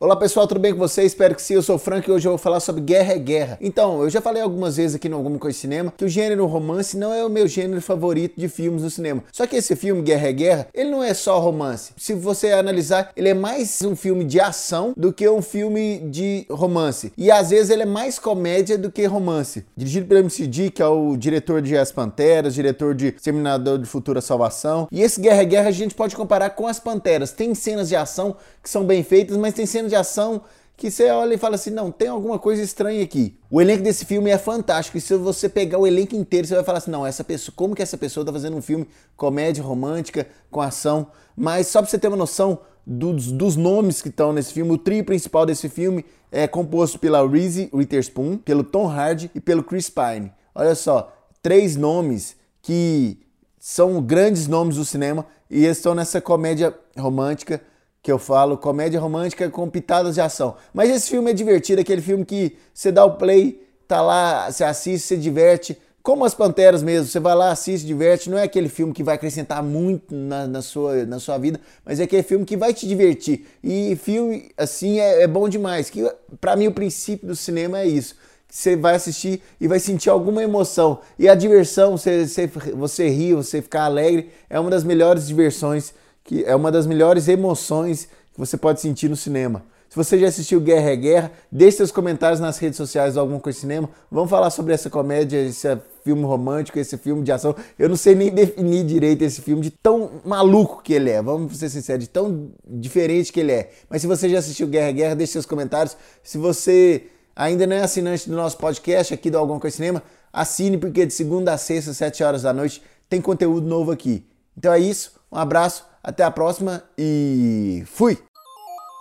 Olá pessoal, tudo bem com vocês? Espero que sim, eu sou o Frank e hoje eu vou falar sobre Guerra é Guerra. Então, eu já falei algumas vezes aqui no Alguma Coisa Cinema que o gênero romance não é o meu gênero favorito de filmes no cinema. Só que esse filme, Guerra é Guerra, ele não é só romance. Se você analisar, ele é mais um filme de ação do que um filme de romance. E às vezes ele é mais comédia do que romance. Dirigido pelo MCD, que é o diretor de As Panteras, diretor de Seminador de Futura Salvação. E esse Guerra é Guerra a gente pode comparar com As Panteras. Tem cenas de ação que são bem feitas, mas tem cenas de ação que você olha e fala assim: não, tem alguma coisa estranha aqui. O elenco desse filme é fantástico. E se você pegar o elenco inteiro, você vai falar assim: não, essa pessoa, como que essa pessoa tá fazendo um filme comédia romântica com ação? Mas só pra você ter uma noção dos, dos nomes que estão nesse filme, o trio principal desse filme é composto pela Reese Witherspoon, pelo Tom Hardy e pelo Chris Pine. Olha só, três nomes que são grandes nomes do cinema e eles estão nessa comédia romântica que eu falo, comédia romântica com pitadas de ação. Mas esse filme é divertido, aquele filme que você dá o play, tá lá, você assiste, você diverte. Como as Panteras mesmo, você vai lá, assiste, diverte. Não é aquele filme que vai acrescentar muito na, na sua, na sua vida, mas é aquele filme que vai te divertir. E filme, assim, é, é bom demais. Que para mim, o princípio do cinema é isso você vai assistir e vai sentir alguma emoção. E a diversão, você, você, você você ficar alegre, é uma das melhores diversões que é uma das melhores emoções que você pode sentir no cinema. Se você já assistiu Guerra é Guerra, deixe seus comentários nas redes sociais do Alguma Coisa Cinema. Vamos falar sobre essa comédia, esse filme romântico, esse filme de ação. Eu não sei nem definir direito esse filme de tão maluco que ele é. Vamos ser sinceros, de tão diferente que ele é. Mas se você já assistiu Guerra é Guerra, deixe seus comentários. Se você ainda não é assinante do nosso podcast aqui do Alguma Coisa Cinema, assine porque de segunda a sexta, sete horas da noite, tem conteúdo novo aqui. Então é isso, um abraço até a próxima e fui!